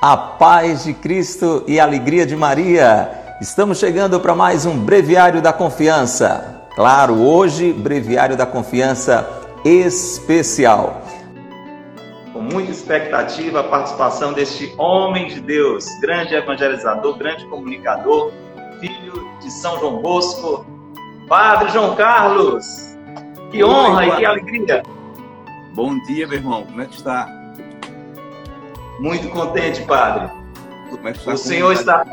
A paz de Cristo e a alegria de Maria. Estamos chegando para mais um Breviário da Confiança. Claro, hoje, Breviário da Confiança especial. Com muita expectativa, a participação deste homem de Deus, grande evangelizador, grande comunicador, filho de São João Bosco, Padre João Carlos. Que honra e que alegria. Bom dia, meu irmão. Como é que está? Muito contente, Padre. O Senhor está.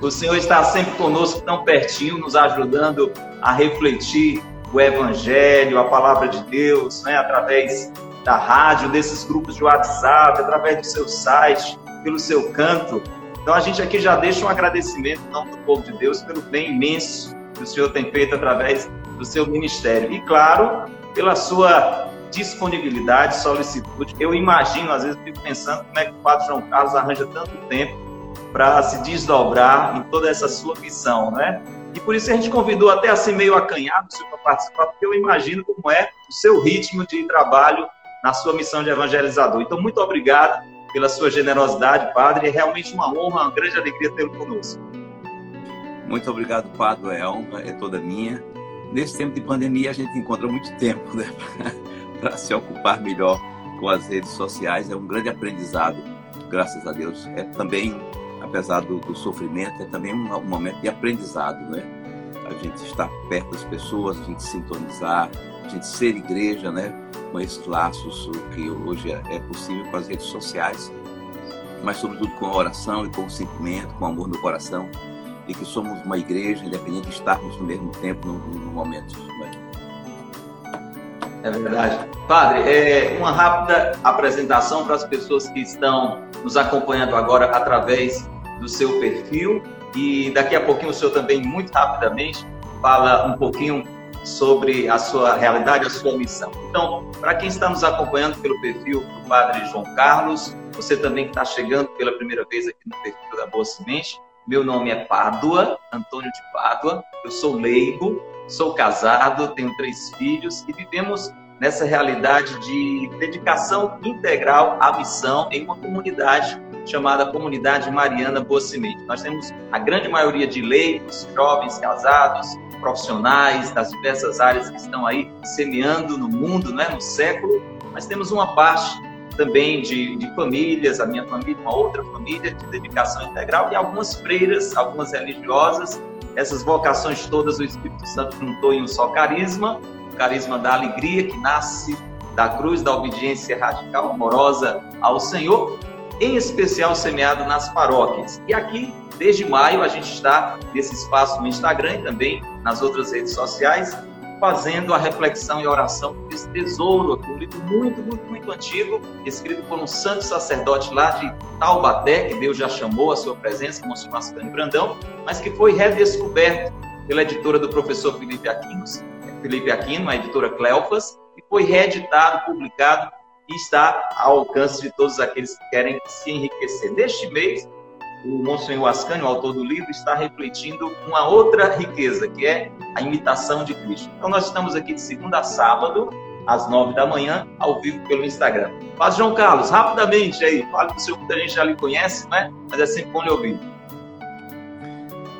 O Senhor está sempre conosco, tão pertinho, nos ajudando a refletir o Evangelho, a palavra de Deus, né? através da rádio, desses grupos de WhatsApp, através do seu site, pelo seu canto. Então a gente aqui já deixa um agradecimento não do povo de Deus pelo bem imenso que o Senhor tem feito através do seu ministério. E claro, pela sua disponibilidade, solicitude. Eu imagino, às vezes, fico pensando como é que o Padre João Carlos arranja tanto tempo para se desdobrar em toda essa sua missão, né? E por isso a gente convidou até assim meio acanhado para participar, porque eu imagino como é o seu ritmo de trabalho na sua missão de evangelizador. Então, muito obrigado pela sua generosidade, Padre. É realmente uma honra, uma grande alegria tê-lo conosco. Muito obrigado, Padre. É a honra é toda minha. Nesse tempo de pandemia, a gente encontra muito tempo né, para se ocupar melhor com as redes sociais. É um grande aprendizado, graças a Deus. É também, apesar do, do sofrimento, é também um, um, momento de aprendizado, né? A gente estar perto das pessoas, a gente sintonizar, a gente ser igreja, né? Com esses laços que hoje é, é possível com as redes sociais, mas sobretudo com a oração e com o sentimento, com o amor no coração, e que somos uma igreja, independente de estarmos no mesmo tempo, no, no momento. É verdade. Padre, é uma rápida apresentação para as pessoas que estão nos acompanhando agora através do seu perfil e daqui a pouquinho o senhor também, muito rapidamente, fala um pouquinho sobre a sua realidade, a sua missão. Então, para quem está nos acompanhando pelo perfil do Padre João Carlos, você também que está chegando pela primeira vez aqui no perfil da Boa Semente, meu nome é Pádua, Antônio de Pádua, eu sou leigo, sou casado, tenho três filhos e vivemos nessa realidade de dedicação integral à missão em uma comunidade chamada Comunidade Mariana Boa Semente. Nós temos a grande maioria de leigos, jovens casados, profissionais das diversas áreas que estão aí semeando no mundo, né, no século, mas temos uma parte também de, de famílias, a minha família, uma outra família de dedicação integral e algumas freiras, algumas religiosas. Essas vocações todas o Espírito Santo juntou em um só carisma, carisma da alegria que nasce da cruz da obediência radical, amorosa ao Senhor, em especial semeado nas paróquias. E aqui, desde maio, a gente está nesse espaço no Instagram e também nas outras redes sociais, fazendo a reflexão e oração desse tesouro aqui, um livro muito, muito, muito antigo, escrito por um santo sacerdote lá de Taubaté, que Deus já chamou a sua presença, Monsenhor Ascânio Brandão, mas que foi redescoberto pela editora do professor Felipe Aquino, Felipe Aquino, a editora Cleofas, e foi reeditado, publicado e está ao alcance de todos aqueles que querem se enriquecer. Neste mês, o Monsenhor Ascânio, o autor do livro, está refletindo uma outra riqueza, que é a imitação de Cristo. Então, nós estamos aqui de segunda a sábado, às nove da manhã, ao vivo pelo Instagram. Mas, João Carlos, rapidamente aí, fale para o senhor, muita gente já lhe conhece, né? Mas é sempre bom lhe ouvir.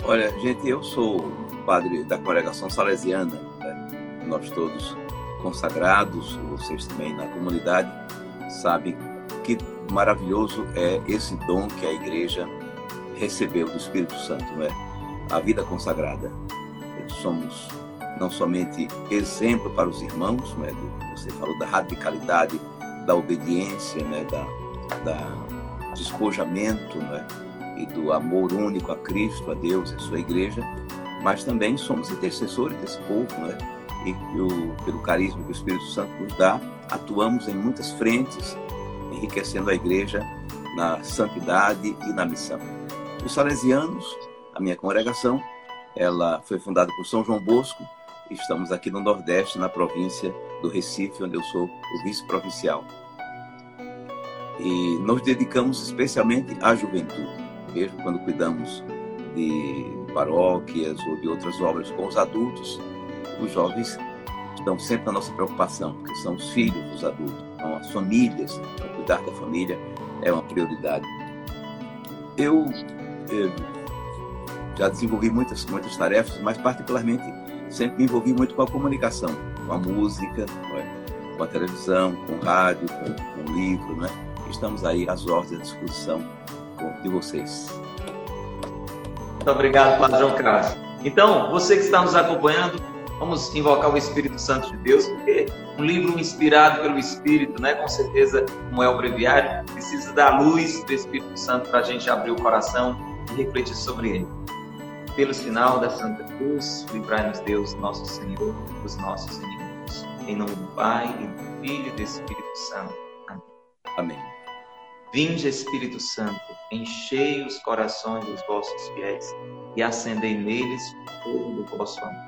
Olha, gente, eu sou padre da congregação salesiana? Nós todos consagrados, vocês também na comunidade, sabem que maravilhoso é esse dom que a igreja recebeu do Espírito Santo, né? A vida consagrada. Somos não somente exemplo para os irmãos, né? Você falou da radicalidade, da obediência, né? Da, da despojamento, né? E do amor único a Cristo, a Deus, a sua igreja, mas também somos intercessores desse povo, né? E o, pelo carisma que o Espírito Santo nos dá, atuamos em muitas frentes, enriquecendo a igreja na santidade e na missão. Os Salesianos, a minha congregação, ela foi fundada por São João Bosco. Estamos aqui no Nordeste, na província do Recife, onde eu sou o vice-provincial. E nos dedicamos especialmente à juventude, mesmo quando cuidamos de paróquias ou de outras obras com os adultos, os jovens estão sempre na nossa preocupação, porque são os filhos dos adultos, são as famílias, cuidar da família é uma prioridade. Eu, eu já desenvolvi muitas, muitas tarefas, mas particularmente sempre me envolvi muito com a comunicação, com a música, com a televisão, com o rádio, com, com o livro, né? Estamos aí às ordens à disposição de vocês. Muito obrigado, João Carlos. Então, você que está nos acompanhando, vamos invocar o Espírito Santo de Deus, porque um livro inspirado pelo Espírito, né, com certeza, como é o breviário, precisa da luz do Espírito Santo para a gente abrir o coração e refletir sobre ele. Pelo sinal da Santa Cruz, livrai-nos Deus, nosso Senhor, dos nossos inimigos. Em nome do Pai, e do Filho e do Espírito Santo. Amém. Amém. Vinde, Espírito Santo, enchei os corações dos vossos fiéis e acendei neles o fogo do vosso amor.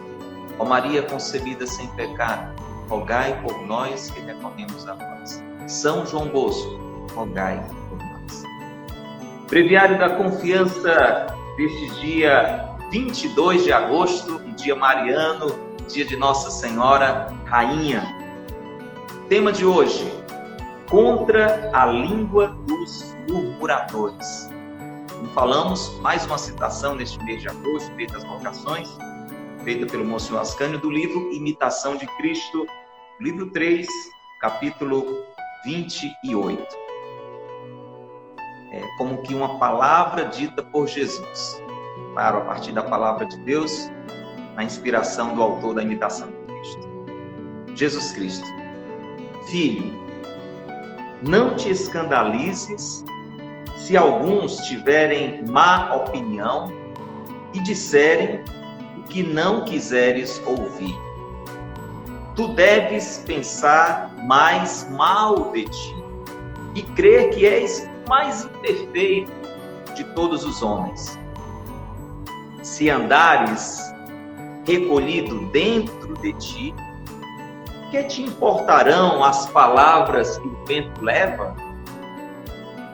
Ó Maria concebida sem pecado, rogai por nós que recorremos a vós. São João Bosco, rogai por nós. Breviário da confiança deste dia 22 de agosto, dia mariano, dia de Nossa Senhora Rainha. Tema de hoje: contra a língua dos murmuradores. Como falamos, mais uma citação neste mês de agosto, feita das vocações, feita pelo Monsenhor Ascânio, do livro Imitação de Cristo, livro 3, capítulo 28. É como que uma palavra dita por Jesus. Claro, a partir da palavra de Deus, na inspiração do autor da imitação de Cristo. Jesus Cristo. Filho, não te escandalizes se alguns tiverem má opinião e disserem que não quiseres ouvir. Tu deves pensar mais mal de ti e crer que és mais imperfeito de todos os homens. Se andares recolhido dentro de ti, que te importarão as palavras que o vento leva?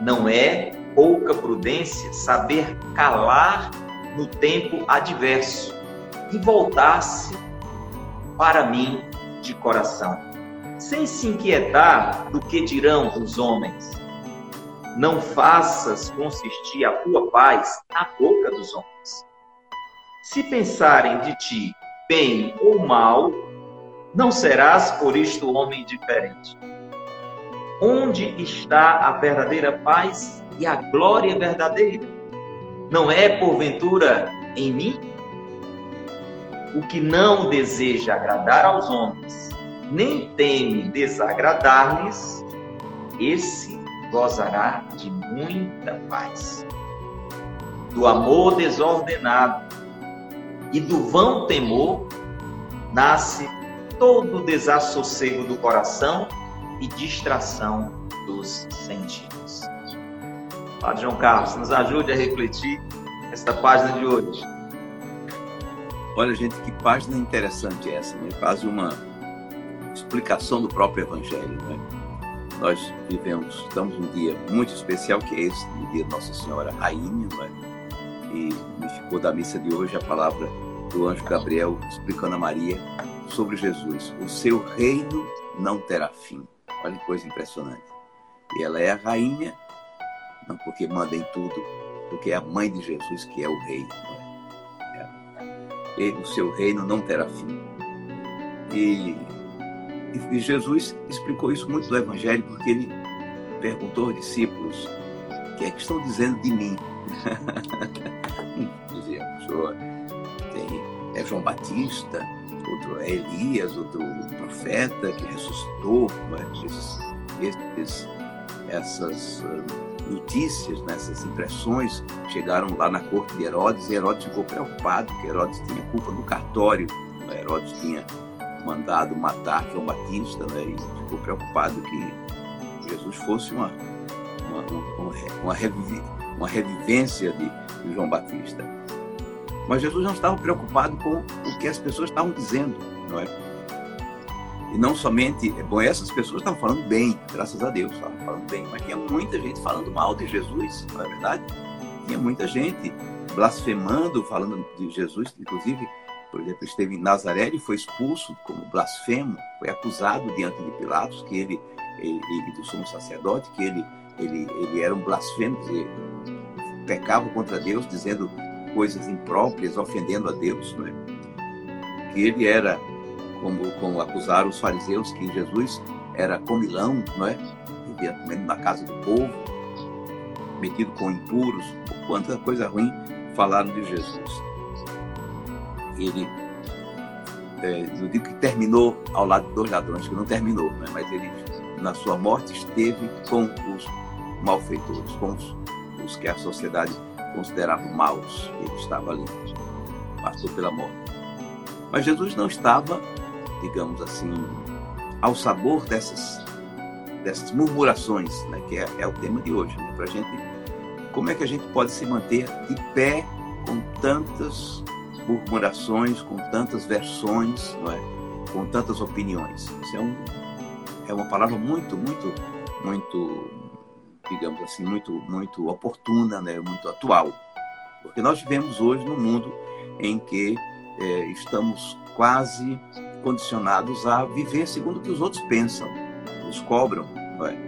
Não é pouca prudência saber calar no tempo adverso e voltar-se para mim de coração, sem se inquietar do que dirão os homens. Não faças consistir a tua paz na boca dos homens. Se pensarem de ti bem ou mal, não serás por isto homem diferente. Onde está a verdadeira paz e a glória verdadeira? Não é, porventura, em mim? O que não deseja agradar aos homens, nem teme desagradar-lhes, esse gozará de muita paz. Do amor desordenado e do vão temor nasce todo o desassossego do coração e distração dos sentidos. Padre João Carlos, nos ajude a refletir esta página de hoje. Olha, gente, que página interessante essa, né? Faz uma explicação do próprio Evangelho, né? Nós vivemos, estamos num dia muito especial, que é esse, o dia de Nossa Senhora Rainha, né? E me ficou da missa de hoje a palavra do anjo Gabriel explicando a Maria sobre Jesus. O seu reino não terá fim. Olha que coisa impressionante. E ela é a rainha, não porque manda em tudo, porque é a mãe de Jesus que é o rei. É? E o seu reino não terá fim. E, e Jesus explicou isso muito no Evangelho, porque ele perguntou aos discípulos: o que é que estão dizendo de mim? Dizia, senhor, tem, é João Batista, outro é Elias, outro profeta que ressuscitou, é? esses, esses, essas notícias, né, impressões chegaram lá na corte de Herodes e Herodes ficou preocupado, porque Herodes tinha culpa do cartório, né? Herodes tinha mandado matar João Batista né, e ficou preocupado que Jesus fosse uma, uma uma, uma, reviv, uma revivência de, de João Batista. Mas Jesus não estava preocupado com o que as pessoas estavam dizendo, não é? E não somente, bom, essas pessoas estavam falando bem, graças a Deus, estavam falando bem, mas tinha muita gente falando mal de Jesus, não é verdade? Tinha muita gente blasfemando, falando de Jesus, inclusive, por exemplo, esteve em Nazaré e foi expulso como blasfemo, foi acusado diante de Pilatos que ele, ele, ele do sumo sacerdote, que ele, ele, ele era um blasfemo, dizer, pecava contra Deus, dizendo coisas impróprias, ofendendo a Deus, não é? que ele era como, como acusaram os fariseus que Jesus era comilão, não é? Vivia comendo na casa do povo, metido com impuros, quanta coisa ruim falaram de Jesus. Ele, é, eu digo que terminou ao lado dos ladrões, que não terminou, né? mas ele, na sua morte, esteve com os malfeitores, com os, os que a sociedade considerava maus. Ele estava ali, passou pela morte. Mas Jesus não estava digamos assim, ao sabor dessas, dessas murmurações, né, que é, é, o tema de hoje, né, gente, como é que a gente pode se manter de pé com tantas murmurações, com tantas versões, não é? com tantas opiniões. Isso é, um, é uma palavra muito, muito, muito, digamos assim, muito, muito oportuna, né? muito atual. Porque nós vivemos hoje num mundo em que é, estamos quase condicionados a viver segundo o que os outros pensam, nos cobram. É?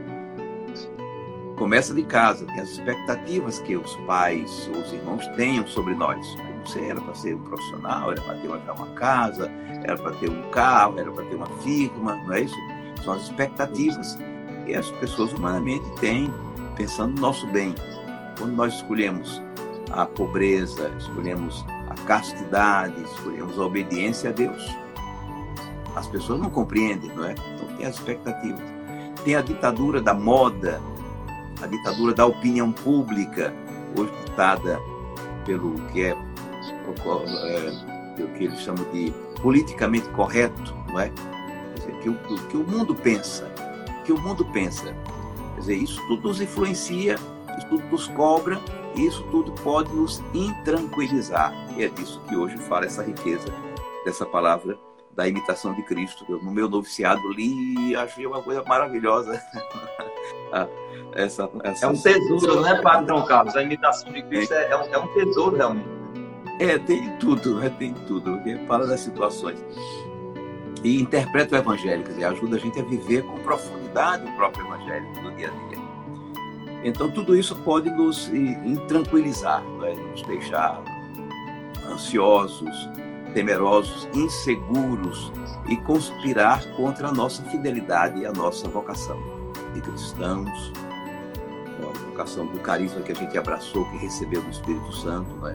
Começa de casa, tem as expectativas que os pais os irmãos tenham sobre nós. Você era para ser um profissional, era para ter uma, uma casa, era para ter um carro, era para ter uma firma, não é isso? São as expectativas que as pessoas humanamente têm pensando no nosso bem. Quando nós escolhemos a pobreza, escolhemos a castidade, escolhemos a obediência a Deus, as pessoas não compreendem, não é? Então tem as expectativas. Tem a ditadura da moda, a ditadura da opinião pública, hoje ditada pelo que é, é o que eles chamam de politicamente correto, não é? Dizer, que o, que o mundo pensa, que o mundo pensa. Quer dizer, isso tudo nos influencia, isso tudo nos cobra, e isso tudo pode nos intranquilizar. E é disso que hoje fala essa riqueza dessa palavra da imitação de Cristo. Eu, no meu noviciado li e achei uma coisa maravilhosa. Ah, essa, essa, é um tesouro, né, Padre Carlos? A imitação de Cristo é, é, um, é um tesouro, realmente. É, tem tudo, né? tem tudo. Porque fala das situações. E interpreta o Evangelho, quer dizer, ajuda a gente a viver com profundidade o próprio Evangelho no dia a dia. Então, tudo isso pode nos intranquilizar, né? nos deixar ansiosos, temerosos, inseguros e conspirar contra a nossa fidelidade e a nossa vocação de cristãos, a vocação do carisma que a gente abraçou, que recebeu do Espírito Santo, né?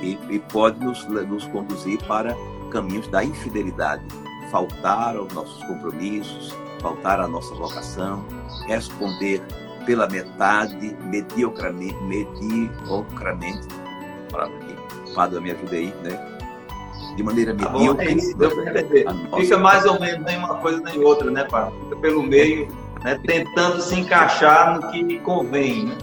e, e pode nos, nos conduzir para caminhos da infidelidade, faltar aos nossos compromissos, faltar à nossa vocação, responder pela metade, mediocramente, mediocramente, palavra aqui, Padre, me ajuda aí, né? De maneira tá medíocre. É Fica mais ou menos nem uma coisa nem outra, né, pai? Fica pelo meio, né, tentando se encaixar no que convém, né?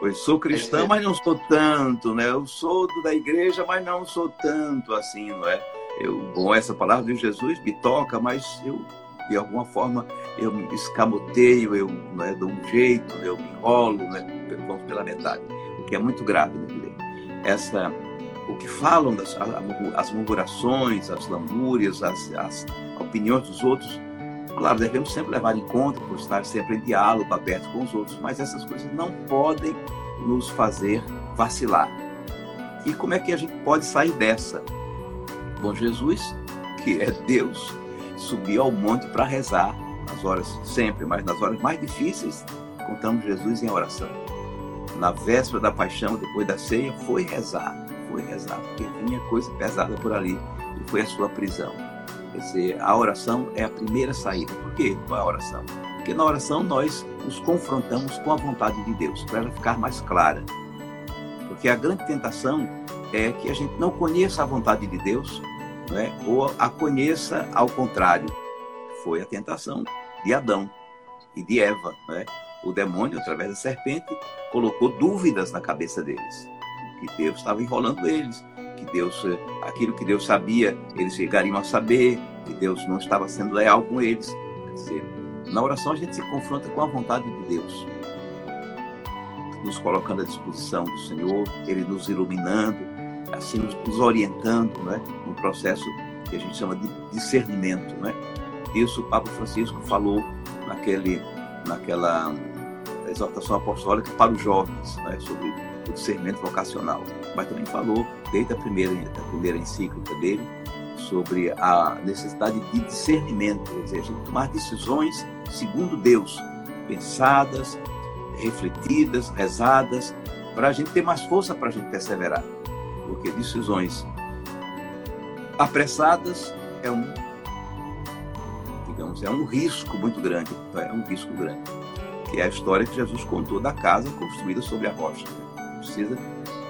Pois sou cristão, mas não sou tanto, né? Eu sou da igreja, mas não sou tanto assim, não é? Eu, bom, essa palavra de Jesus me toca, mas eu, de alguma forma, eu me escamoteio, eu né, dou um jeito, eu me enrolo, né? Vamos pela metade, o que é muito grave, né? Essa o que falam, das, as murmurações, as lamúrias, as, as opiniões dos outros. Claro, devemos sempre levar em conta por estar sempre em diálogo aberto com os outros, mas essas coisas não podem nos fazer vacilar. E como é que a gente pode sair dessa? Bom, Jesus, que é Deus, subiu ao monte para rezar, nas horas sempre, mas nas horas mais difíceis, contamos Jesus em oração. Na véspera da paixão, depois da ceia, foi rezar foi rezar, porque vinha coisa pesada por ali e foi a sua prisão. Quer dizer, a oração é a primeira saída. Por quê? É a oração? Porque na oração nós nos confrontamos com a vontade de Deus, para ela ficar mais clara. Porque a grande tentação é que a gente não conheça a vontade de Deus, não é? ou a conheça ao contrário. Foi a tentação de Adão e de Eva. É? o demônio, através da serpente, colocou dúvidas na cabeça deles. Que Deus estava enrolando eles, que Deus, eh, aquilo que Deus sabia, eles chegariam a saber, que Deus não estava sendo leal com eles. Quer dizer, na oração a gente se confronta com a vontade de Deus, nos colocando à disposição do Senhor, Ele nos iluminando, assim nos, orientando, né, no processo que a gente chama de discernimento, né? Isso o Papa Francisco falou naquele, naquela exortação apostólica para os jovens, né, sobre o discernimento vocacional. Mas também falou, desde a primeira, a primeira encíclica dele, sobre a necessidade de discernimento, ou seja, tomar decisões segundo Deus, pensadas, refletidas, rezadas, para a gente ter mais força para a gente perseverar. Porque decisões apressadas é um, digamos, é um risco muito grande, é um risco grande, que é a história que Jesus contou da casa construída sobre a rocha. Precisa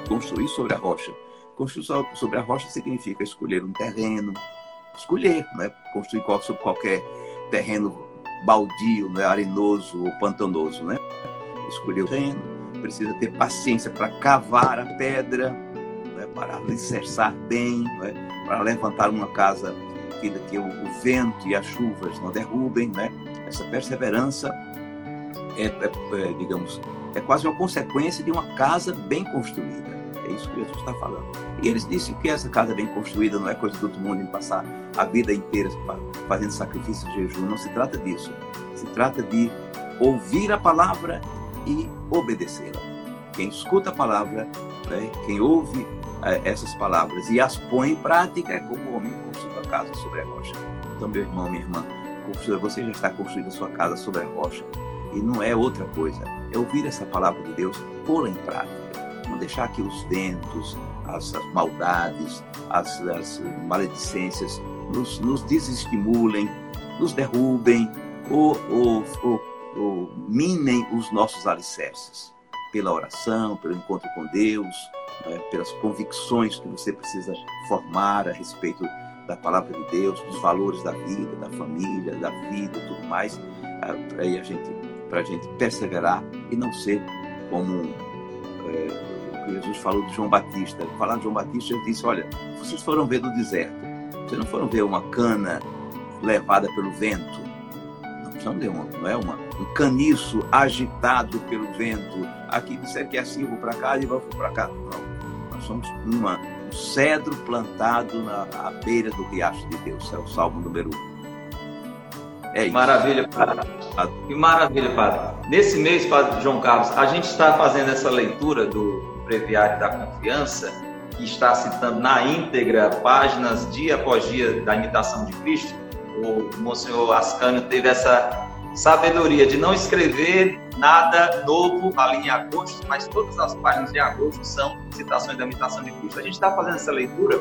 construir sobre a rocha. Construir sobre a rocha significa escolher um terreno, escolher, né? construir sobre qualquer terreno baldio, né? arenoso ou pantanoso, né? Escolher o terreno, precisa ter paciência para cavar a pedra, né? para alicerçar bem, né? para levantar uma casa que, que o, o, vento e as chuvas não derrubem, né? Essa perseverança é, é, é digamos, é quase uma consequência de uma casa bem construída. É isso que Jesus está falando. E eles disseram que essa casa bem construída não é coisa do outro mundo em passar a vida inteira fazendo sacrifício de jejum. Não se trata disso. Se trata de ouvir a palavra e obedecê-la. Quem escuta a palavra, né, quem ouve é, essas palavras e as põe em prática é como o homem construiu a casa sobre a rocha. Então, meu irmão, minha irmã, você já está construindo a sua casa sobre a rocha. E não é outra coisa. É ouvir essa palavra de Deus, pô-la em prática não deixar que os ventos, as, as maldades, as, as, maledicências nos, nos desestimulem, nos derrubem ou, ou, ou, ou minem os nossos alicerces. Pela oração, pelo encontro com Deus, né, pelas convicções que você precisa formar a respeito da palavra de Deus, dos valores da vida, da família, da vida, tudo mais, para a gente, a gente perseverar e não ser como é, Jesus falou de João Batista. Falando de João Batista, ele disse: Olha, vocês foram ver no deserto, vocês não foram ver uma cana levada pelo vento. Não, não, não é uma, um caniço agitado pelo vento. Aqui disser que é assim, vou para cá e vou para cá. Não, nós somos uma, um cedro plantado na à beira do riacho de Deus. É o Salmo número 1. É. Maravilha, Padre. Que maravilha, Padre. Nesse mês, Padre João Carlos, a gente está fazendo essa leitura do Breviário da Confiança, que está citando na íntegra páginas dia após dia da imitação de Cristo, o Monsenhor Ascânio teve essa sabedoria de não escrever nada novo ali em agosto, mas todas as páginas de agosto são citações da imitação de Cristo. A gente está fazendo essa leitura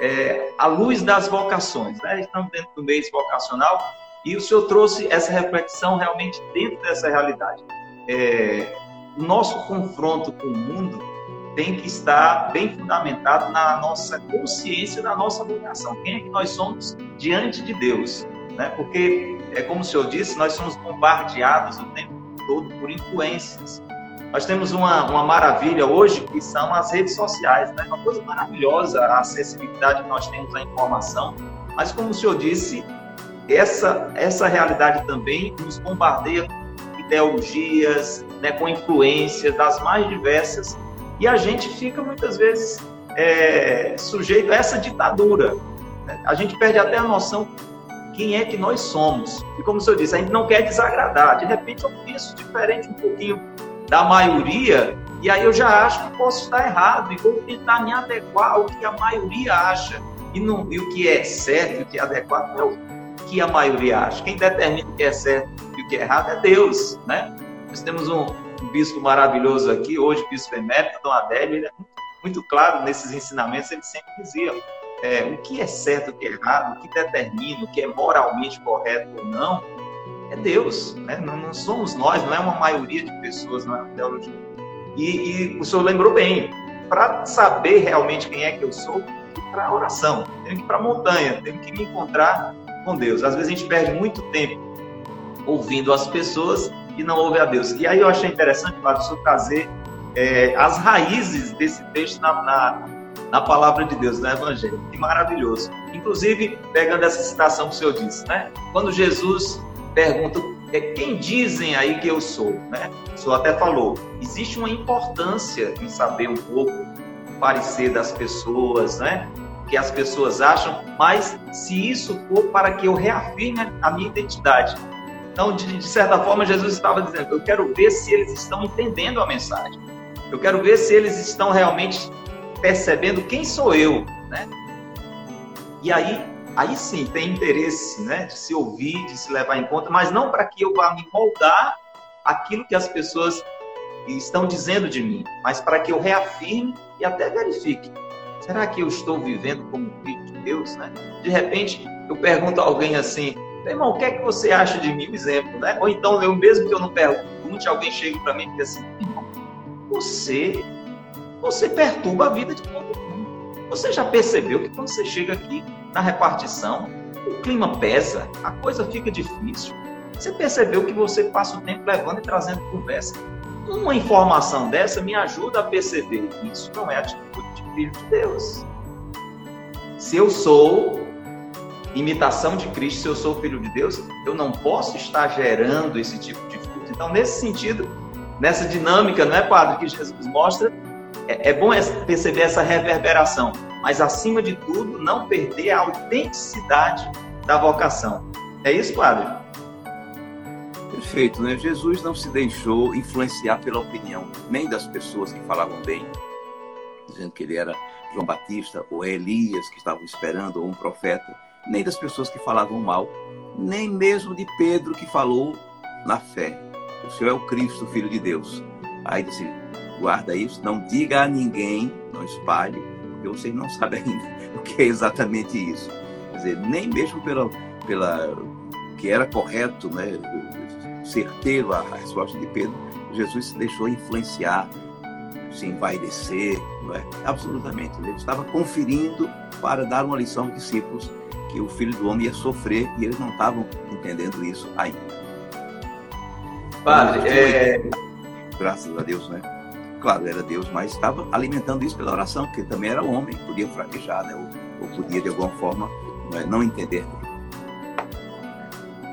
é, à luz das vocações, né? Estamos dentro do mês vocacional e o senhor trouxe essa reflexão realmente dentro dessa realidade. É, nosso confronto com o mundo tem que estar bem fundamentado na nossa consciência da nossa vocação. Quem é que nós somos diante de Deus? Né? Porque, é como o senhor disse, nós somos bombardeados o tempo todo por influências. Nós temos uma, uma maravilha hoje que são as redes sociais, né? uma coisa maravilhosa a acessibilidade que nós temos à informação. Mas, como o senhor disse, essa, essa realidade também nos bombardeia ideologias, né, com influências das mais diversas, e a gente fica muitas vezes é, sujeito a essa ditadura. A gente perde até a noção quem é que nós somos. E como o senhor disse, a gente não quer desagradar. De repente eu penso diferente um pouquinho da maioria, e aí eu já acho que posso estar errado e vou tentar me adequar ao que a maioria acha. E, não, e o que é certo o que é adequado é o que a maioria acha. Quem determina o que é certo e o que é errado é Deus, né? Nós temos um, bispo maravilhoso aqui, hoje bispo emérito, Dom Adélio, ele é muito, claro nesses ensinamentos, ele sempre dizia é, o que é certo, o que é errado, o que determina, o que é moralmente correto ou não, é Deus, né? não, não, somos nós, não é uma maioria de pessoas na é teologia. E, e o senhor lembrou bem, para saber realmente quem é que eu sou, tenho que ir para oração, tenho que ir para a montanha, tenho que me encontrar com Deus. Às vezes a gente perde muito tempo ouvindo as pessoas e não ouve a Deus. E aí eu achei interessante, o senhor trazer é, as raízes desse texto na, na, na, palavra de Deus, no Evangelho. Que maravilhoso. Inclusive, pegando essa citação que o senhor disse, né? Quando Jesus pergunta é, quem dizem aí que eu sou, né? O senhor até falou, existe uma importância em saber um pouco o parecer das pessoas, né? Que as pessoas acham, mas se isso for para que eu reafirme a minha identidade. Então, de, de certa forma, Jesus estava dizendo: eu quero ver se eles estão entendendo a mensagem. Eu quero ver se eles estão realmente percebendo quem sou eu, né? E aí, aí sim tem interesse, né, de se ouvir, de se levar em conta, mas não para que eu vá me moldar aquilo que as pessoas estão dizendo de mim, mas para que eu reafirme e até verifique Será que eu estou vivendo como filho de Deus, né? De repente, eu pergunto a alguém assim, irmão, o que é que você acha de mim? Exemplo, né? Ou então, eu mesmo que eu não pergunte, alguém chega para mim e diz assim, irmão, você, você perturba a vida de todo mundo. Você já percebeu que quando você chega aqui na repartição, o clima pesa, a coisa fica difícil. Você percebeu que você passa o tempo levando e trazendo conversa. Uma informação dessa me ajuda a perceber que isso não é atitude filho de Deus. Se eu sou imitação de Cristo, se eu sou filho de Deus, eu não posso estar gerando esse tipo de fruto. Então, nesse sentido, nessa dinâmica, não é, Padre, que Jesus mostra, é, é bom perceber essa reverberação, mas acima de tudo, não perder a autenticidade da vocação. É isso, Padre? Perfeito, né? Jesus não se deixou influenciar pela opinião nem das pessoas que falavam bem, dizendo que ele era João Batista ou Elias que estavam esperando ou um profeta, nem das pessoas que falavam mal, nem mesmo de Pedro que falou na fé. O Senhor é o Cristo, Filho de Deus. Aí disse, guarda isso, não diga a ninguém, não espalhe, porque vocês não sabem ainda o que é exatamente isso. Quer dizer, nem mesmo pela, pela que era correto, né, certeiro a, resposta de Pedro, Jesus se deixou influenciar se envaidecer, não é? Absolutamente. Ele estava conferindo para dar uma lição aos discípulos que o Filho do Homem ia sofrer e eles não estavam entendendo isso ainda. Padre, é... graças a Deus, né? Claro, era Deus, mas estava alimentando isso pela oração, porque também era homem, podia fraquejar, né? ou, ou podia de alguma forma não, é? não entender.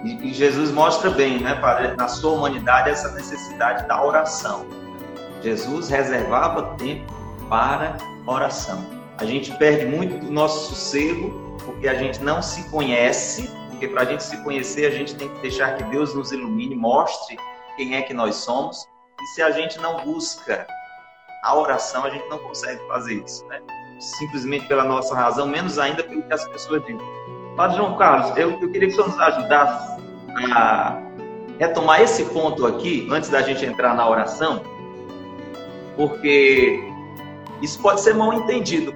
E, e Jesus mostra bem, né, Padre, na sua humanidade, essa necessidade da oração Jesus reservava tempo para oração. A gente perde muito do nosso sossego porque a gente não se conhece, porque para a gente se conhecer a gente tem que deixar que Deus nos ilumine, mostre quem é que nós somos. E se a gente não busca a oração, a gente não consegue fazer isso, né? Simplesmente pela nossa razão, menos ainda pelo que as pessoas dizem. Padre João Carlos, eu, eu queria que senhor nos ajudasse a retomar esse ponto aqui, antes da gente entrar na oração, porque isso pode ser mal entendido.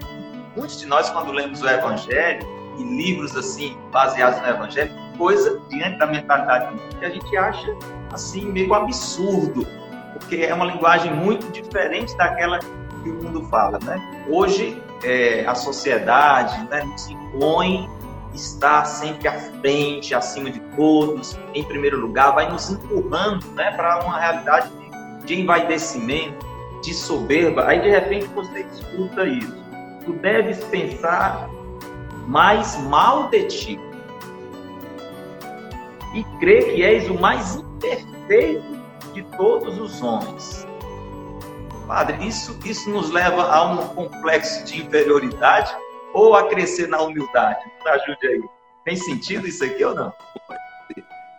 Muitos de nós, quando lemos o Evangelho e livros assim baseados no Evangelho, coisa diante da mentalidade que a gente acha assim meio absurdo, porque é uma linguagem muito diferente daquela que o mundo fala, né? Hoje é, a sociedade né, nos impõe estar sempre à frente, acima de todos, em primeiro lugar, vai nos empurrando né, para uma realidade de, de envaidecimento, de soberba, aí de repente você escuta isso. Tu deves pensar mais mal de ti e crer que és o mais imperfeito de todos os homens. Padre, isso, isso nos leva a um complexo de inferioridade ou a crescer na humildade? Ajude aí. Tem sentido isso aqui ou não?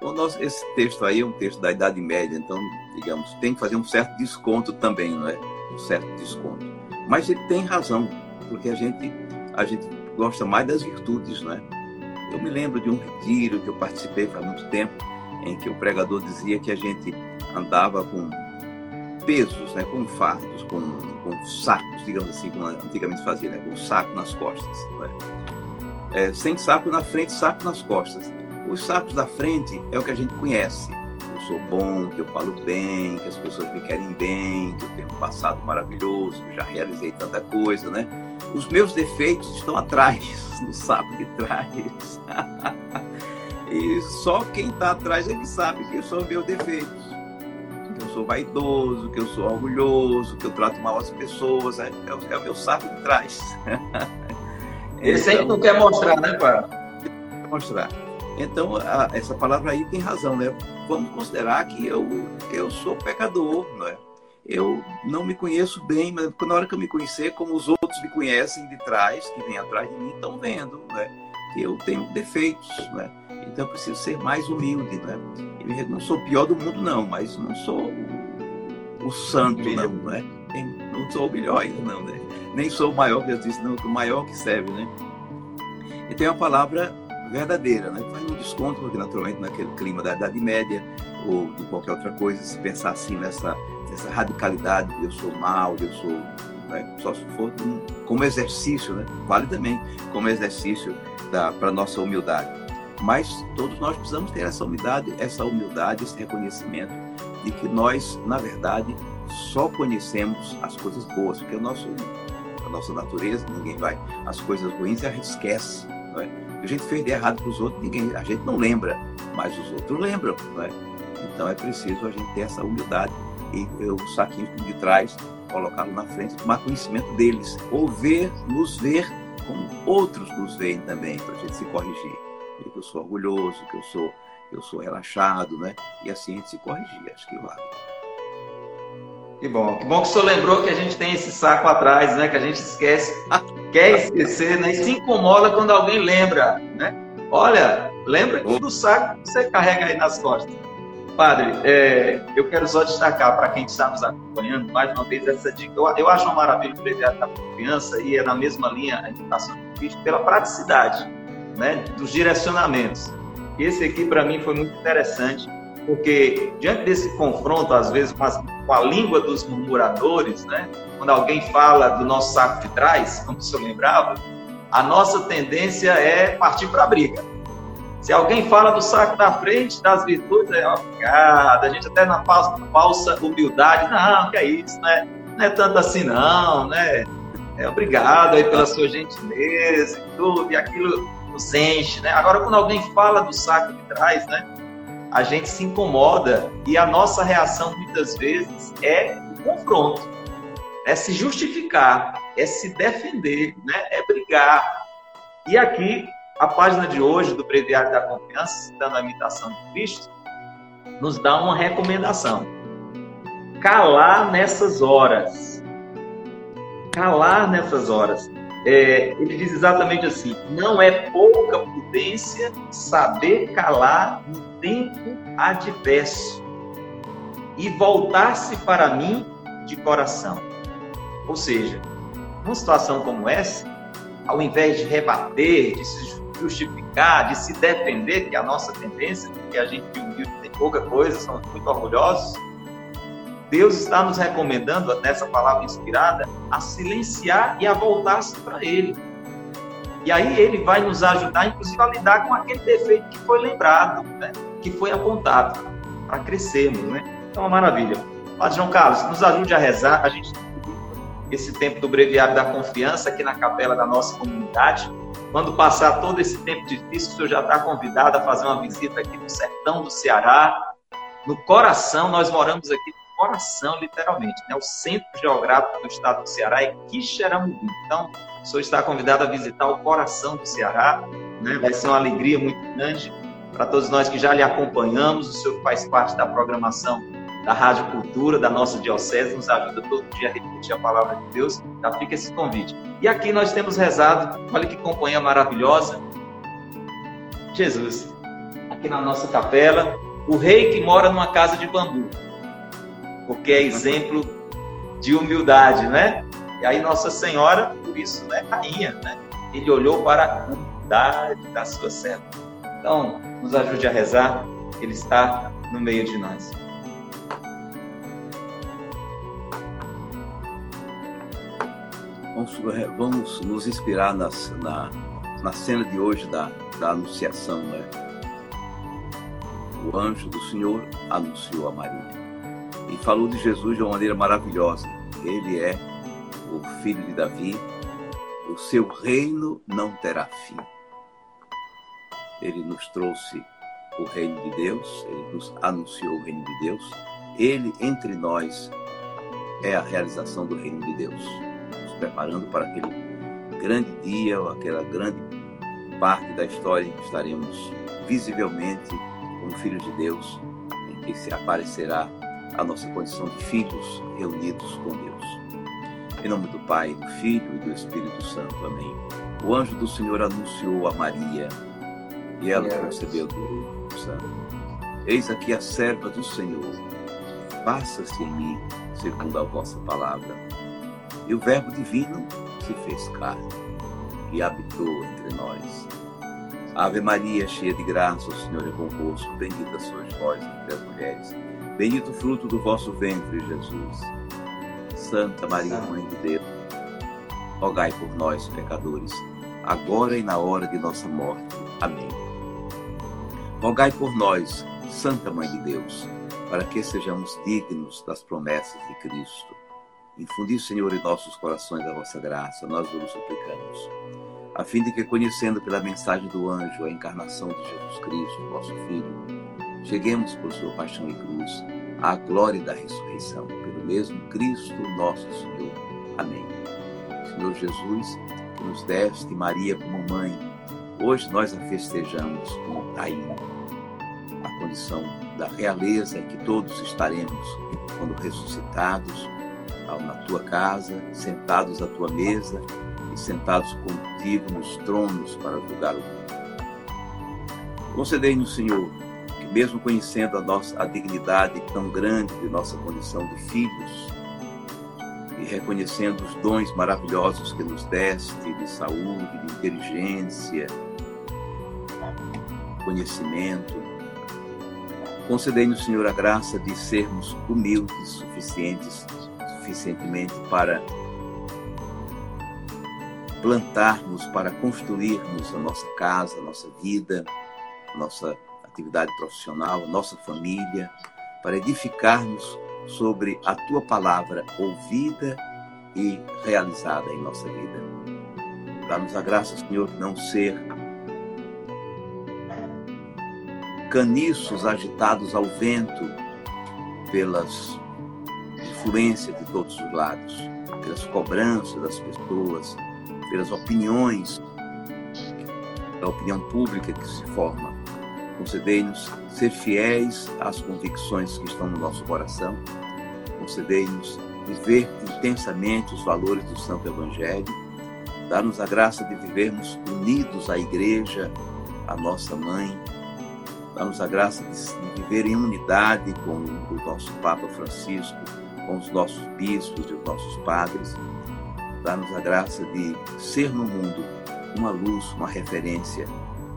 Bom, nós, esse texto aí é um texto da Idade Média, então, digamos, tem que fazer um certo desconto também, não é? Um certo desconto. Mas ele tem razão, porque a gente, a gente gosta mais das virtudes, não é? Eu me lembro de um retiro que eu participei faz muito tempo, em que o pregador dizia que a gente andava com pesos, né, com fardos, com, com sacos, digamos assim, como antigamente fazia, né, com saco nas costas. É? É, sem saco na frente, saco nas costas. Os sacos da frente é o que a gente conhece. Eu sou bom, que eu falo bem, que as pessoas me querem bem, que eu tenho um passado maravilhoso, que já realizei tanta coisa, né? Os meus defeitos estão atrás, no saco de trás. e só quem está atrás é que sabe que são meus defeitos. sou vaidoso, que eu sou orgulhoso, que eu trato mal as pessoas. É, é, o, é meu saco de trás. Esse então, aí não quer mostrar, né, pai? Mostrar. Então, a, essa palavra aí tem razão, né? Vamos considerar que eu, eu sou pecador, não é? Eu não me conheço bem, mas na hora que eu me conhecer, como os outros me conhecem de trás, que vêm atrás de mim, estão vendo, né? Que eu tenho defeitos, né? Então eu preciso ser mais humilde, né? Eu não sou o pior do mundo, não, mas não sou o santo, não, né? Não sou o melhor ainda, não, né? Nem sou o maior, Deus disse, não, o maior que serve, né? E tem uma palavra verdadeira, né? Faz um desconto, porque naturalmente naquele clima da Idade Média ou de qualquer outra coisa, se pensar assim nessa, nessa radicalidade de eu sou mal, eu sou. Né? Só se for como exercício, né? Vale também como exercício para nossa humildade. Mas todos nós precisamos ter essa humildade, essa humildade, esse reconhecimento de que nós, na verdade, só conhecemos as coisas boas, porque o nosso, a nossa natureza, ninguém vai, as coisas ruins a gente esquece, não é? A gente fez de errado para os outros, ninguém, a gente não lembra, mas os outros lembram, não é? Então é preciso a gente ter essa humildade e o saquinho de trás, colocá-lo na frente, tomar conhecimento deles, ou ver, nos ver como outros nos veem também, para a gente se corrigir que eu sou orgulhoso, que eu sou, eu sou relaxado, né? E assim a gente se corrigir, acho que vale. Que bom, que bom que o senhor lembrou que a gente tem esse saco atrás, né? Que a gente esquece, quer esquecer, né? E se incomoda quando alguém lembra, né? Olha, lembra do saco que você carrega aí nas costas. Padre, é, eu quero só destacar para quem está nos acompanhando, mais uma vez, essa dica. Eu, eu acho uma maravilha o previado da confiança e é na mesma linha a educação do Cristo pela praticidade né, dos direcionamentos. Esse aqui, para mim, foi muito interessante, porque diante desse confronto, às vezes, com, as, com, a língua dos murmuradores, né, quando alguém fala do nosso saco de trás, como o senhor lembrava, a nossa tendência é partir para a briga. Se alguém fala do saco da frente, das virtudes, é obrigado. A gente até na falsa, falsa humildade, não, que é isso, né? Não é tanto assim, não, né? É, obrigado aí pela sua gentileza e tudo, e aquilo nos enche, né? Agora, quando alguém fala do saco de trás, né? A gente se incomoda e a nossa reação muitas vezes é o confronto, é se justificar, é se defender, né? É brigar. E aqui, a página de hoje do Breviário da Confiança, citando a imitação de Cristo, nos dá uma recomendação. Calar nessas horas. Calar nessas horas é, ele diz exatamente assim: não é pouca prudência saber calar no tempo adverso e voltar-se para mim de coração. Ou seja, numa situação como essa, ao invés de rebater, de se justificar, de se defender, que é a nossa tendência, porque a gente tem pouca coisa, somos muito orgulhosos, Deus está nos recomendando, nessa palavra inspirada, a silenciar e a voltar-se para Ele. E aí Ele vai nos ajudar, inclusive, a lidar com aquele defeito que foi lembrado, né? que foi apontado, para crescermos. Né? Então, é uma maravilha. Padre João Carlos, nos ajude a rezar. A gente esse tempo do breviário da confiança aqui na capela da nossa comunidade. Quando passar todo esse tempo difícil, o senhor já está convidado a fazer uma visita aqui no sertão do Ceará. No coração, nós moramos aqui coração, literalmente. Né? O centro geográfico do estado do Ceará é Quixeramobim. Então, o senhor está convidado a visitar o coração do Ceará. Né? Vai ser uma alegria muito grande para todos nós que já lhe acompanhamos. O senhor faz parte da programação da Rádio Cultura, da nossa Diocese, nos ajuda todo dia a repetir a palavra de Deus. Então, fica esse convite. E aqui nós temos rezado, olha que companhia maravilhosa. Jesus, aqui na nossa capela, o rei que mora numa casa de bambu porque é exemplo de humildade, né? E aí Nossa Senhora, por isso, né, rainha, né? Ele olhou para a humildade da sua serva. Então, nos ajude a rezar, Ele está no meio de nós. Vamos, vamos nos inspirar nas, na, na cena de hoje da, da Anunciação, né? O anjo do Senhor anunciou a Maria e falou de Jesus de uma maneira maravilhosa. Ele é o filho de Davi, o seu reino não terá fim. Ele nos trouxe o reino de Deus, ele nos anunciou o reino de Deus Ele entre nós é a realização do reino de Deus, nos preparando para aquele grande dia, aquela grande parte da história em que estaremos visivelmente como filhos de Deus, em que se aparecerá a nossa condição de filhos reunidos com Deus. Em nome do Pai, do Filho e do Espírito Santo. Amém. O anjo do Senhor anunciou a Maria e ela concebeu do Santo. Eis aqui a serva do Senhor. Faça-se em mim segundo a vossa palavra. E o Verbo divino se fez carne e habitou entre nós. Ave Maria, cheia de graça, o Senhor é convosco. Bendita sois vós entre as mulheres. Bendito o fruto do vosso ventre, Jesus. Santa Maria, Mãe de Deus, rogai por nós, pecadores, agora e na hora de nossa morte. Amém. Rogai por nós, Santa Mãe de Deus, para que sejamos dignos das promessas de Cristo. Infundi, Senhor, em nossos corações a vossa graça, nós vos suplicamos, a fim de que, conhecendo pela mensagem do anjo a encarnação de Jesus Cristo, vosso Filho, cheguemos por sua paixão e cruz à glória da ressurreição, pelo mesmo Cristo nosso Senhor. Amém. Senhor Jesus, que nos deste Maria como mãe, hoje nós a festejamos como rainha, a condição da realeza em que todos estaremos quando ressuscitados na tua casa, sentados à tua mesa e sentados contigo nos tronos para julgar o mundo. Concedei-nos, Senhor, que mesmo conhecendo a nossa a dignidade tão grande de nossa condição de filhos e reconhecendo os dons maravilhosos que nos deste de saúde, de inteligência, conhecimento, concedei-nos, Senhor, a graça de sermos humildes, suficientes suficientemente para plantarmos, para construirmos a nossa casa, a nossa vida, a nossa atividade profissional, nossa família, para edificarmos sobre a tua palavra ouvida e realizada em nossa vida. Dá-nos a graça, Senhor, de não ser caniços agitados ao vento pelas influência de todos os lados, pelas cobranças das pessoas, pelas opiniões, da opinião pública que se forma. Concedei-nos ser fiéis às convicções que estão no nosso coração. Concedei-nos viver intensamente os valores do Santo Evangelho. Dá-nos a graça de vivermos unidos à Igreja, à nossa mãe. Dá-nos a graça de viver em unidade com o nosso Papa Francisco, com os nossos bispos e os nossos padres. Dá-nos a graça de ser no mundo uma luz, uma referência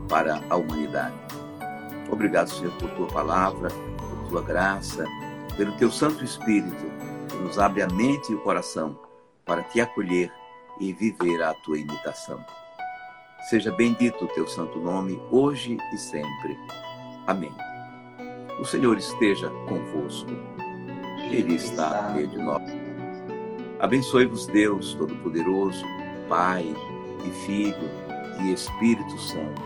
para a humanidade. Obrigado, Senhor, por tua palavra, por tua graça, pelo teu Santo Espírito, que nos abre a mente e o coração para te acolher e viver a tua imitação. Seja bendito o teu santo nome, hoje e sempre. Amém. O Senhor esteja convosco. Ele está no meio de nós. Abençoe-vos, Deus Todo-Poderoso, Pai e Filho e Espírito Santo.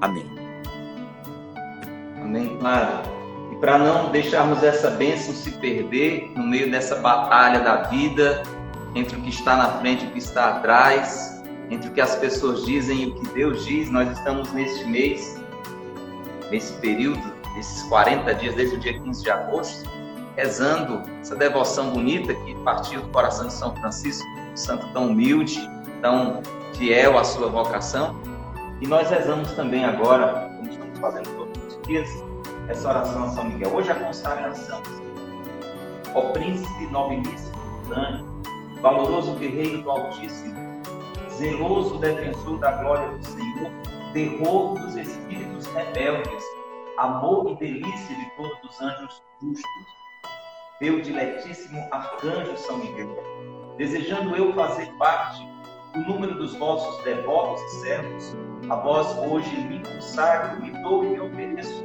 Amém. Amém, Padre. E para não deixarmos essa bênção se perder no meio dessa batalha da vida, entre o que está na frente e o que está atrás, entre o que as pessoas dizem e o que Deus diz, nós estamos neste mês, nesse período, esses 40 dias, desde o dia 15 de agosto, rezando essa devoção bonita que partiu do coração de São Francisco, santo tão humilde, tão fiel à sua vocação. E nós rezamos também agora, como estamos fazendo todos os dias, essa oração a São Miguel. Hoje a consagração. Ó príncipe nobilíssimo valoroso guerreiro do Altíssimo, zeloso defensor da glória do Senhor, terror dos espíritos rebeldes, amor e delícia de todos os anjos justos meu diletíssimo arcanjo São Miguel, desejando eu fazer parte do número dos vossos devotos e servos, a vós hoje me consagro, me dou e me ofereço,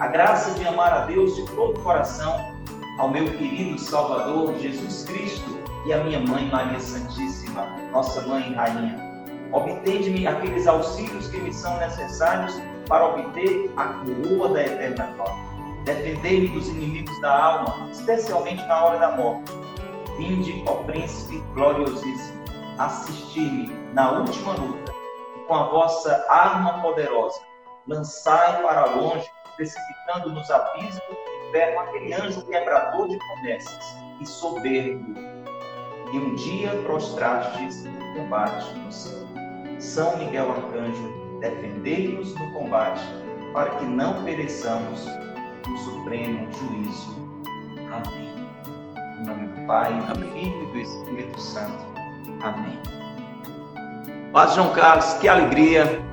A graça de amar a Deus de todo o coração, ao meu querido Salvador Jesus Cristo e à minha mãe Maria Santíssima, nossa mãe e rainha. Obtende-me aqueles auxílios que me são necessários para obter a coroa da eterna glória. Defendei-me dos inimigos da alma, especialmente na hora da morte. Vinde, ó príncipe gloriosíssimo, assistir-me na última luta, e com a vossa arma poderosa, lançai para longe, precipitando nos abismos do inferno aquele anjo quebrador de promessas e soberbo, que um dia prostrastes no combate no céu. São Miguel Arcanjo, defendei-nos no combate, para que não pereçamos no supremo juízo. Amém. Em nome do Pai, do Filho e do Espírito Santo. Amém. Paz João Carlos, que alegria,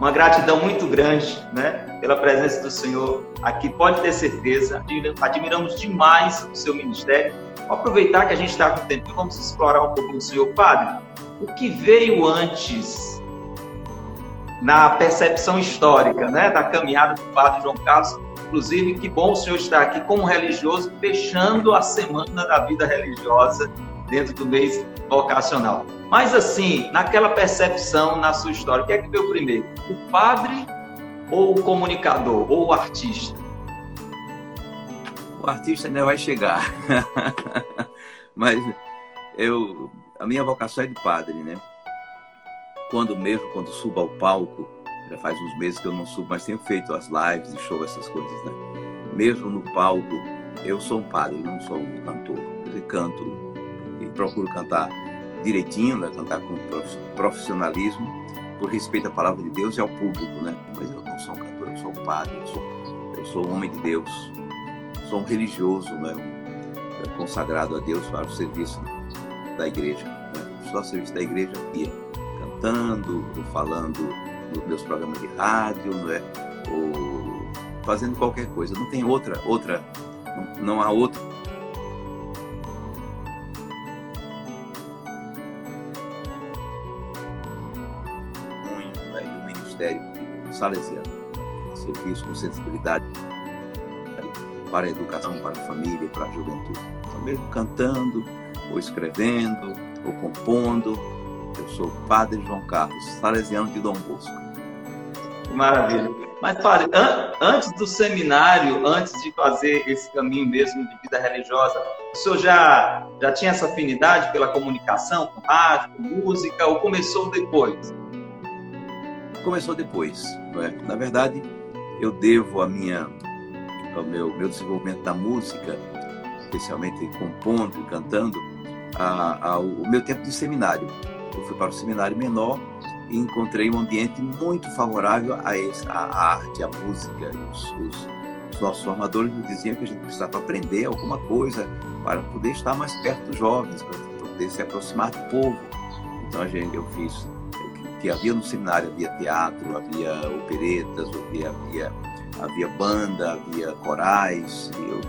uma gratidão muito grande, né, pela presença do Senhor aqui. Pode ter certeza, admiramos demais o seu ministério. Vou aproveitar que a gente está com tempo, vamos explorar um pouquinho o Senhor. Padre, o que veio antes na percepção histórica, né, da caminhada do Padre João Carlos? Inclusive, que bom o senhor estar aqui como religioso, fechando a semana da vida religiosa dentro do mês vocacional. Mas assim, naquela percepção, na sua história, o que é que veio primeiro? O padre ou o comunicador, ou o artista? O artista ainda vai chegar. Mas eu, a minha vocação é de padre, né? Quando mesmo, quando subo ao palco, já faz uns meses que eu não subo, mas tenho feito as lives e show, essas coisas, né? Mesmo no palco, eu sou um padre, não sou um cantor. Eu canto e procuro cantar direitinho, né? cantar com profissionalismo, por respeito à palavra de Deus e ao público, né? Mas eu não sou um cantor, eu sou um padre, eu sou, eu sou um homem de Deus, sou um religioso, né? Um, consagrado a Deus para o serviço da igreja. Né? Estou serviço da igreja aqui, cantando, falando nos meus programas de rádio, não é? ou fazendo qualquer coisa. Não tem outra, outra, não, não há outro salesiano. Serviço com sensibilidade para a educação, para a família, para a juventude. Então, mesmo cantando, ou escrevendo, ou compondo, eu sou o Padre João Carlos, salesiano de Dom Bosco. Maravilha. Mas, padre, an antes do seminário, antes de fazer esse caminho mesmo de vida religiosa, o senhor já, já tinha essa afinidade pela comunicação, com rádio, com música, ou começou depois? começou depois. É? Na verdade, eu devo a minha, ao meu, meu desenvolvimento da música, especialmente compondo e cantando, ao meu tempo de seminário. Eu fui para o seminário menor e encontrei um ambiente muito favorável a, essa, a arte, a música. Os, os, os nossos formadores nos diziam que a gente precisava aprender alguma coisa para poder estar mais perto dos jovens, para poder se aproximar do povo. Então a gente, eu fiz que havia no seminário, havia teatro, havia operetas, havia, havia, havia banda, havia corais, eu,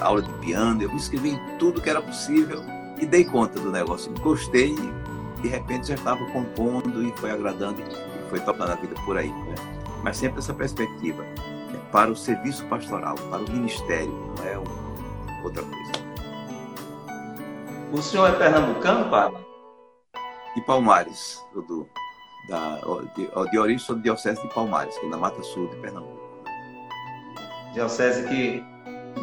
aula de piano, eu me inscrevi em tudo que era possível e dei conta do negócio. Gostei e de repente já estava compondo e foi agradando e foi tocando a vida por aí. Né? Mas sempre essa perspectiva é para o serviço pastoral, para o ministério, não é outra coisa. O senhor é pernambucano, Pablo? De Palmares, do, da, de, de origem sou diocese de Palmares, que é na Mata Sul de Pernambuco. Diocese que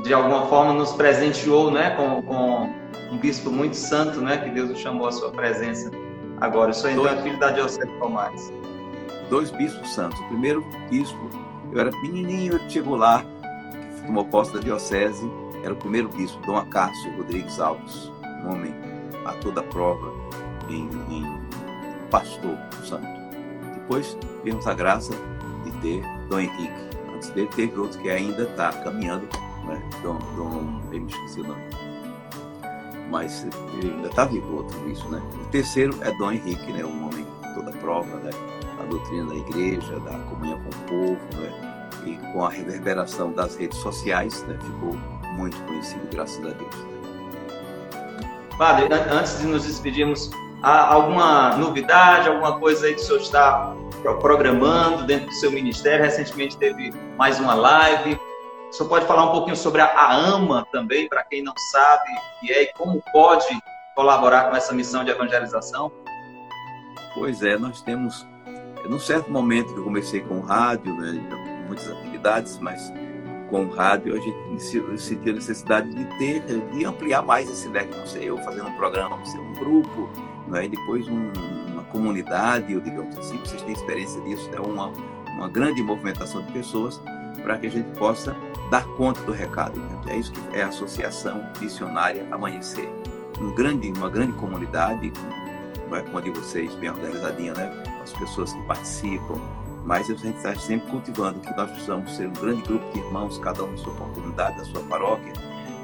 de alguma forma nos presenteou, né, com, com um bispo muito santo, né, que Deus nos chamou à sua presença. Agora, eu sou então é filho da diocese de Palmares. Dois bispos santos. O primeiro bispo, eu era pequenininho, ele chegou lá, tomou posse da diocese, era o primeiro bispo, Dom Acácio Rodrigues Alves, um homem a toda prova, em, em pastor santo. Depois tivemos a graça de ter Dom Henrique. Antes dele teve outro que ainda está caminhando, né? Dom, Dom, eu me esqueci o nome. Mas ainda está vivo outro isso, né? O terceiro é Dom Henrique, né? Um homem toda prova, né? A doutrina da igreja, da comunhão com o povo, né? E com a reverberação das redes sociais, né? Ficou muito conhecido, graças a Deus. Padre, antes de nos despedirmos, alguma novidade, alguma coisa aí que o senhor está programando dentro do seu ministério? Recentemente teve mais uma live. O senhor pode falar um pouquinho sobre a AMA também, para quem não sabe, e é, e como pode colaborar com essa missão de evangelização? Pois é, nós temos, num certo momento que eu comecei com o rádio, né, muitas atividades, mas com o rádio a gente sentiu a necessidade de ter, de ampliar mais esse leque, não sei, eu fazendo um programa, não sei, um grupo, né, e depois um, uma comunidade, eu digamos assim, vocês têm experiência disso, é uma, uma grande movimentação de pessoas para que a gente possa dar conta do recado. Né? É isso que é a Associação Missionária Amanhecer. Um grande, uma grande comunidade, não é como a de vocês, bem organizadinha, né? As pessoas que participam, mas a gente está sempre cultivando que nós precisamos ser um grande grupo de irmãos, cada um na sua comunidade, na sua paróquia,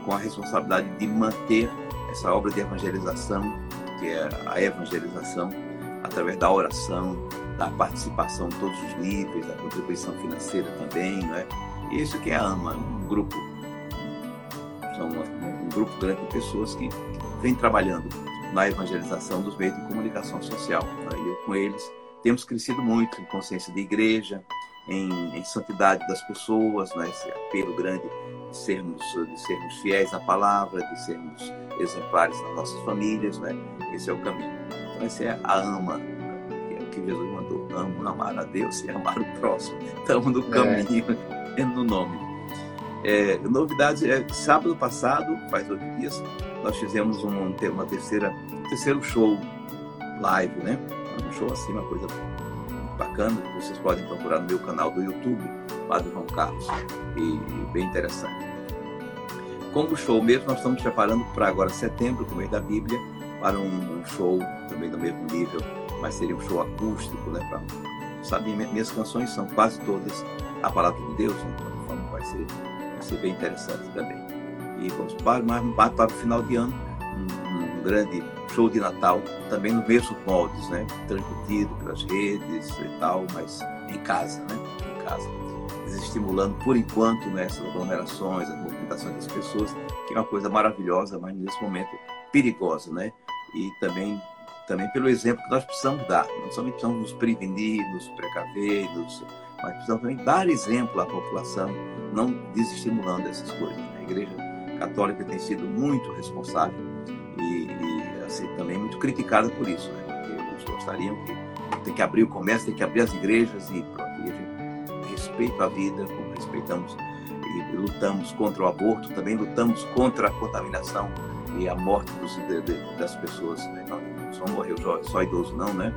com a responsabilidade de manter essa obra de evangelização, que é a evangelização, através da oração, da participação em todos os níveis, da contribuição financeira também, é? E isso que é a AMA, um grupo, são um, grupo grande de pessoas que, que vem trabalhando na evangelização dos meios de comunicação social. Né? E eu com eles temos crescido muito em consciência de igreja, em, em santidade das pessoas, né? esse apelo grande de sermos, de sermos fiéis à palavra, de sermos exemplares nas nossas famílias. Né? Esse é o caminho. Então, essa é a ama, que é o que Jesus mandou: amo, amar a Deus e amar o próximo. Estamos no é. caminho, é. no nome. É, novidade é sábado passado, faz oito dias, nós fizemos um, uma terceira, terceiro show live, né? Um show assim, uma coisa bacana. Vocês podem procurar no meu canal do YouTube, Padre João Carlos, e, bem interessante. Como show mesmo, nós estamos preparando para agora setembro, com o mês da Bíblia, para um, show também do mesmo nível, mas seria um show acústico, né? Pra, sabe, minhas canções são quase todas a palavra de Deus, né? Então, vai ser, vai ser bem interessante também. E vamos para, para, para o final de ano, um, um grande show de Natal, também no mesmo moldes, né? Transmitido pelas redes e tal, mas em casa, né? Em casa. Desestimulando, por enquanto, né, essas aglomerações, as movimentações das pessoas, que é uma coisa maravilhosa, mas nesse momento perigosa, né? E também, também pelo exemplo que nós precisamos dar. Não somente precisamos nos prevenir, nos precaver, nos, mas precisamos também dar exemplo à população, não desestimulando essas coisas. Né? A Igreja Católica tem sido muito responsável e, e ser também muito criticada por isso, né? Porque alguns gostariam que tem que abrir o comércio, tem que abrir as igrejas e pronto. Respeita a vida, como respeitamos e lutamos contra o aborto, também lutamos contra a contaminação e a morte dos, de, de, das pessoas. Né? Não, só morreu só idoso, não, né?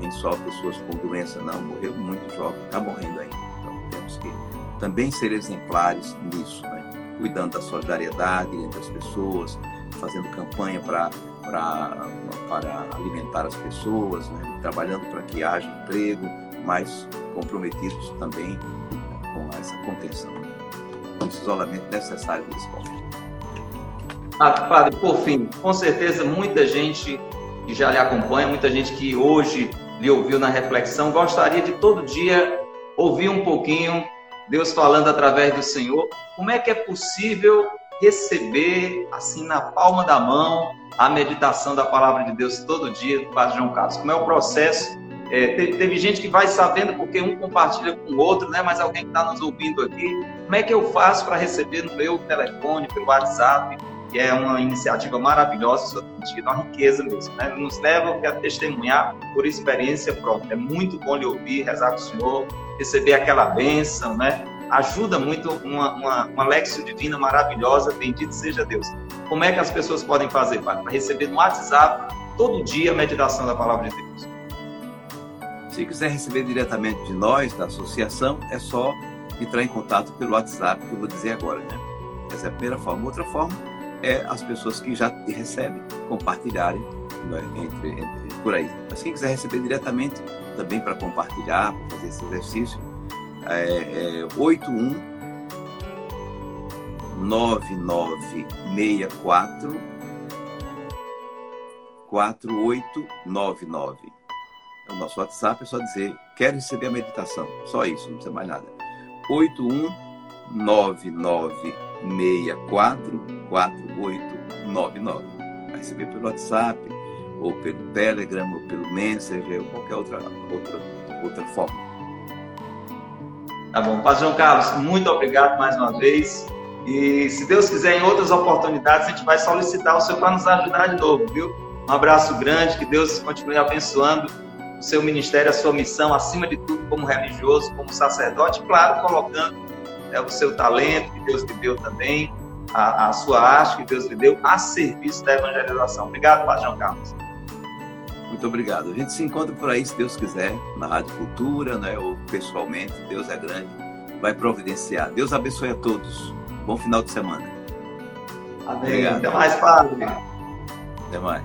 Nem só pessoas com doença, não. Morreu muito jovem, está morrendo ainda. Então temos que também ser exemplares nisso, né? Cuidando da solidariedade entre as pessoas, fazendo campanha para para alimentar as pessoas, né? trabalhando para que haja emprego, mas comprometidos também com essa contenção, com esse isolamento necessário da escola. Ah, padre, por fim, com certeza muita gente que já lhe acompanha, muita gente que hoje lhe ouviu na reflexão, gostaria de todo dia ouvir um pouquinho Deus falando através do Senhor. Como é que é possível receber, assim, na palma da mão, a meditação da palavra de Deus todo dia do Padre João Carlos? Como é o processo? É, teve, teve, gente que vai sabendo porque um compartilha com o outro, né? Mas alguém que está nos ouvindo aqui, como é que eu faço para receber no meu telefone, pelo WhatsApp? Que é uma iniciativa maravilhosa, tem uma riqueza mesmo, né? Nos leva a testemunhar por experiência própria. É muito bom lhe ouvir, rezar com o Senhor, receber aquela bênção, né? ajuda muito uma, uma, uma divina maravilhosa, bendito seja Deus. Como é que as pessoas podem fazer, Para receber no WhatsApp todo dia a meditação da palavra de Deus. Se quiser receber diretamente de nós, da associação, é só entrar em contato pelo WhatsApp, que eu vou dizer agora, né? Essa é a primeira forma. Outra forma é as pessoas que já recebem compartilharem né, entre, entre, por aí. Mas quem quiser receber diretamente, também para compartilhar, para fazer esse exercício, é, é, 81 9964 4899. O nosso WhatsApp é só dizer, quero receber a meditação. Só isso, não precisa mais nada. 819964 4899. receber pelo WhatsApp, ou pelo Telegram, ou pelo Messenger, ou qualquer outra, outra, outra forma. Tá bom. Pastor João Carlos, muito obrigado mais uma vez. E se Deus quiser, em outras oportunidades, a gente vai solicitar o senhor para nos ajudar de novo, viu? Um abraço grande, que Deus continue abençoando seu ministério, a sua missão, acima de tudo, como religioso, como sacerdote, claro, colocando é, o seu talento que Deus lhe deu também, a, a, sua arte que Deus lhe deu, a serviço da evangelização. Obrigado, Padre João Carlos. Muito obrigado. A gente se encontra por aí, se Deus quiser, na Rádio Cultura, né, ou pessoalmente. Deus é grande, vai providenciar. Deus abençoe a todos. Bom final de semana. Amém. Obrigado. Até mais, Padre. Até mais.